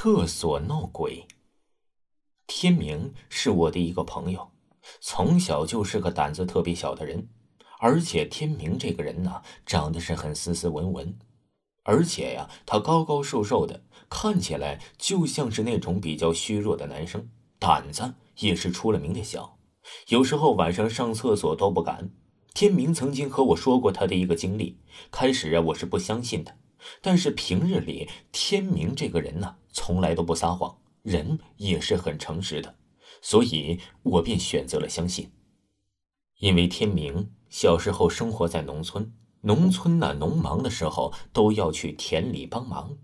厕所闹鬼。天明是我的一个朋友，从小就是个胆子特别小的人，而且天明这个人呢，长得是很斯斯文文，而且呀，他高高瘦瘦的，看起来就像是那种比较虚弱的男生，胆子也是出了名的小，有时候晚上上厕所都不敢。天明曾经和我说过他的一个经历，开始啊，我是不相信的。但是平日里，天明这个人呢，从来都不撒谎，人也是很诚实的，所以我便选择了相信。因为天明小时候生活在农村，农村呢，农忙的时候都要去田里帮忙。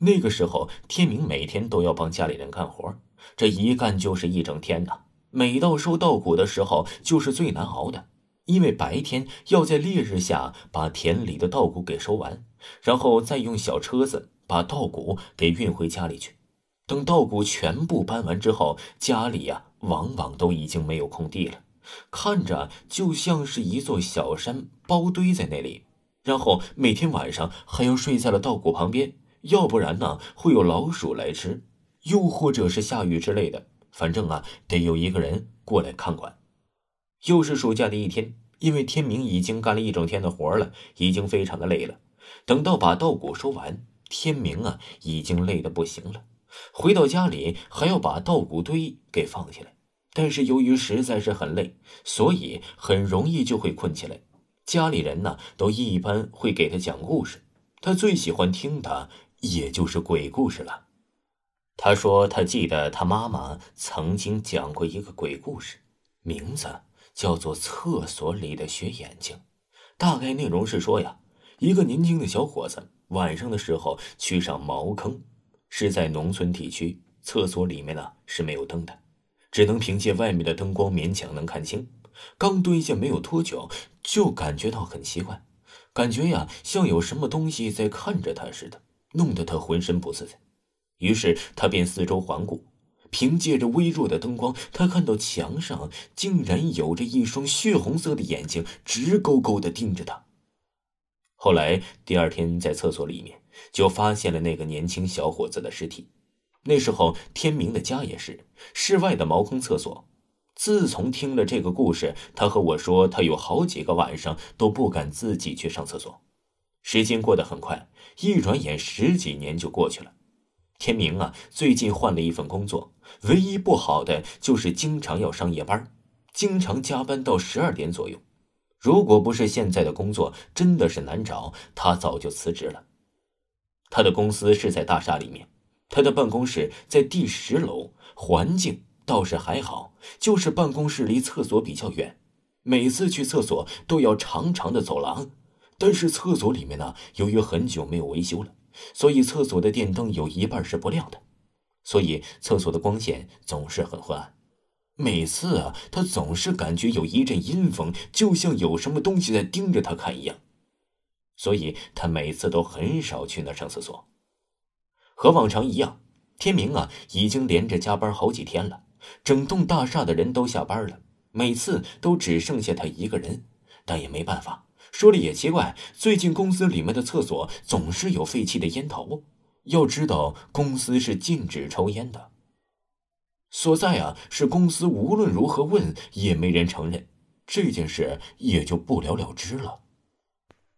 那个时候，天明每天都要帮家里人干活，这一干就是一整天呐。每到收稻谷的时候，就是最难熬的。因为白天要在烈日下把田里的稻谷给收完，然后再用小车子把稻谷给运回家里去。等稻谷全部搬完之后，家里呀往往都已经没有空地了，看着就像是一座小山包堆在那里。然后每天晚上还要睡在了稻谷旁边，要不然呢会有老鼠来吃，又或者是下雨之类的。反正啊得有一个人过来看管。又是暑假的一天，因为天明已经干了一整天的活了，已经非常的累了。等到把稻谷收完，天明啊已经累得不行了。回到家里还要把稻谷堆给放起来，但是由于实在是很累，所以很容易就会困起来。家里人呢都一般会给他讲故事，他最喜欢听的也就是鬼故事了。他说他记得他妈妈曾经讲过一个鬼故事，名字。叫做厕所里的雪眼睛，大概内容是说呀，一个年轻的小伙子晚上的时候去上茅坑，是在农村地区，厕所里面呢是没有灯的，只能凭借外面的灯光勉强能看清。刚蹲下没有多久，就感觉到很奇怪，感觉呀像有什么东西在看着他似的，弄得他浑身不自在。于是他便四周环顾。凭借着微弱的灯光，他看到墙上竟然有着一双血红色的眼睛，直勾勾的盯着他。后来第二天在厕所里面就发现了那个年轻小伙子的尸体。那时候天明的家也是室外的茅坑厕所。自从听了这个故事，他和我说，他有好几个晚上都不敢自己去上厕所。时间过得很快，一转眼十几年就过去了。天明啊，最近换了一份工作，唯一不好的就是经常要上夜班，经常加班到十二点左右。如果不是现在的工作真的是难找，他早就辞职了。他的公司是在大厦里面，他的办公室在第十楼，环境倒是还好，就是办公室离厕所比较远，每次去厕所都要长长的走廊。但是厕所里面呢，由于很久没有维修了。所以厕所的电灯有一半是不亮的，所以厕所的光线总是很昏暗。每次啊，他总是感觉有一阵阴风，就像有什么东西在盯着他看一样。所以他每次都很少去那上厕所。和往常一样，天明啊已经连着加班好几天了，整栋大厦的人都下班了，每次都只剩下他一个人，但也没办法。说了也奇怪，最近公司里面的厕所总是有废弃的烟头。要知道，公司是禁止抽烟的。所在啊，是公司无论如何问也没人承认，这件事也就不了了之了。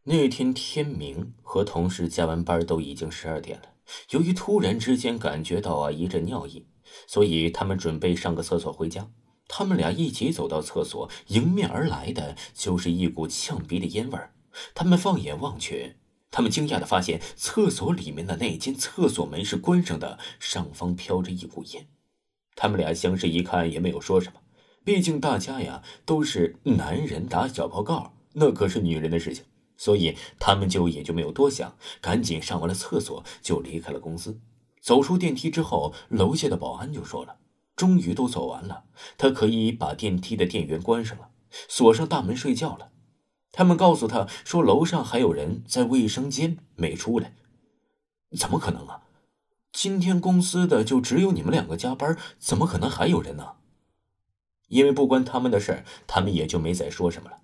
那天天明和同事加完班都已经十二点了，由于突然之间感觉到啊一阵尿意，所以他们准备上个厕所回家。他们俩一起走到厕所，迎面而来的就是一股呛鼻的烟味儿。他们放眼望去，他们惊讶的发现，厕所里面的那间厕所门是关上的，上方飘着一股烟。他们俩相视一看，也没有说什么，毕竟大家呀都是男人打小报告，那可是女人的事情，所以他们就也就没有多想，赶紧上完了厕所就离开了公司。走出电梯之后，楼下的保安就说了。终于都走完了，他可以把电梯的电源关上了，锁上大门睡觉了。他们告诉他说，楼上还有人在卫生间没出来。怎么可能啊？今天公司的就只有你们两个加班，怎么可能还有人呢？因为不关他们的事他们也就没再说什么了。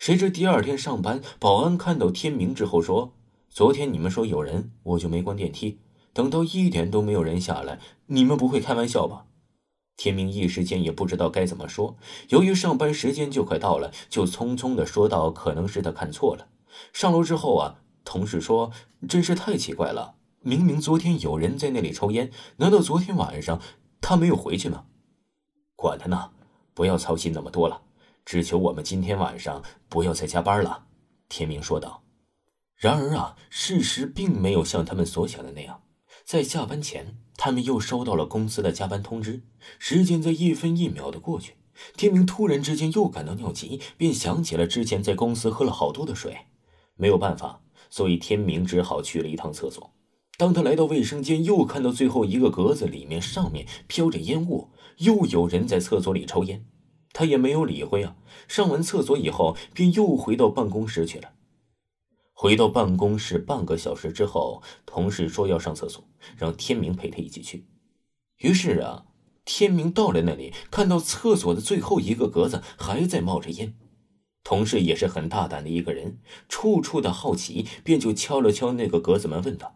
谁知第二天上班，保安看到天明之后说：“昨天你们说有人，我就没关电梯。等到一点都没有人下来，你们不会开玩笑吧？天明一时间也不知道该怎么说。由于上班时间就快到了，就匆匆的说道：“可能是他看错了。”上楼之后啊，同事说：“真是太奇怪了，明明昨天有人在那里抽烟，难道昨天晚上他没有回去吗？”管他呢，不要操心那么多了，只求我们今天晚上不要再加班了。”天明说道。然而啊，事实并没有像他们所想的那样。在下班前，他们又收到了公司的加班通知。时间在一分一秒的过去，天明突然之间又感到尿急，便想起了之前在公司喝了好多的水。没有办法，所以天明只好去了一趟厕所。当他来到卫生间，又看到最后一个格子里面上面飘着烟雾，又有人在厕所里抽烟。他也没有理会啊。上完厕所以后，便又回到办公室去了。回到办公室半个小时之后，同事说要上厕所，让天明陪他一起去。于是啊，天明到了那里，看到厕所的最后一个格子还在冒着烟。同事也是很大胆的一个人，处处的好奇，便就敲了敲那个格子门，问道：“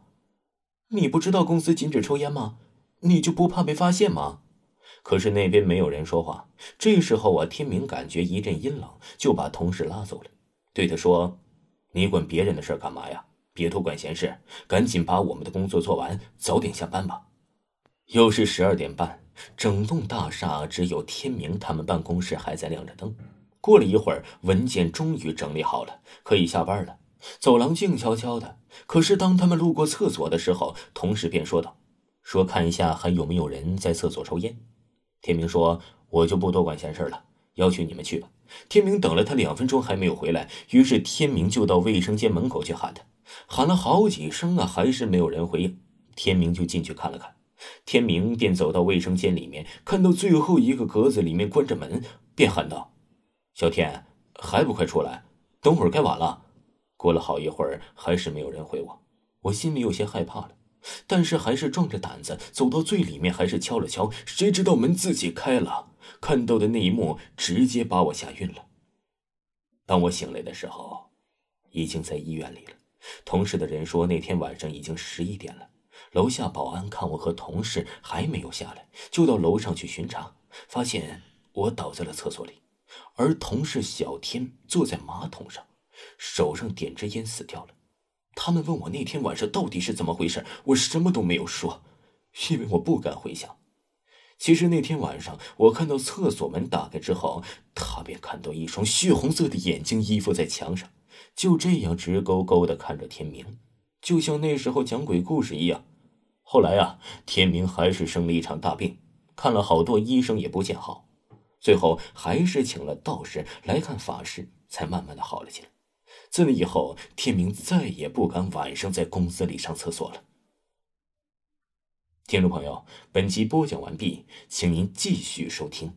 你不知道公司禁止抽烟吗？你就不怕被发现吗？”可是那边没有人说话。这时候啊，天明感觉一阵阴冷，就把同事拉走了，对他说。你管别人的事干嘛呀？别多管闲事，赶紧把我们的工作做完，早点下班吧。又是十二点半，整栋大厦只有天明他们办公室还在亮着灯。过了一会儿，文件终于整理好了，可以下班了。走廊静悄悄的，可是当他们路过厕所的时候，同事便说道：“说看一下还有没有人在厕所抽烟。”天明说：“我就不多管闲事了，要求你们去吧。”天明等了他两分钟还没有回来，于是天明就到卫生间门口去喊他，喊了好几声啊，还是没有人回应。天明就进去看了看，天明便走到卫生间里面，看到最后一个格子里面关着门，便喊道：“小天，还不快出来？等会儿该晚了。”过了好一会儿，还是没有人回我，我心里有些害怕了，但是还是壮着胆子走到最里面，还是敲了敲，谁知道门自己开了。看到的那一幕直接把我吓晕了。当我醒来的时候，已经在医院里了。同事的人说，那天晚上已经十一点了。楼下保安看我和同事还没有下来，就到楼上去巡查，发现我倒在了厕所里，而同事小天坐在马桶上，手上点着烟死掉了。他们问我那天晚上到底是怎么回事，我什么都没有说，因为我不敢回想。其实那天晚上，我看到厕所门打开之后，他便看到一双血红色的眼睛依附在墙上，就这样直勾勾的看着天明，就像那时候讲鬼故事一样。后来啊，天明还是生了一场大病，看了好多医生也不见好，最后还是请了道士来看法事，才慢慢的好了起来。自那以后，天明再也不敢晚上在公司里上厕所了。听众朋友，本集播讲完毕，请您继续收听。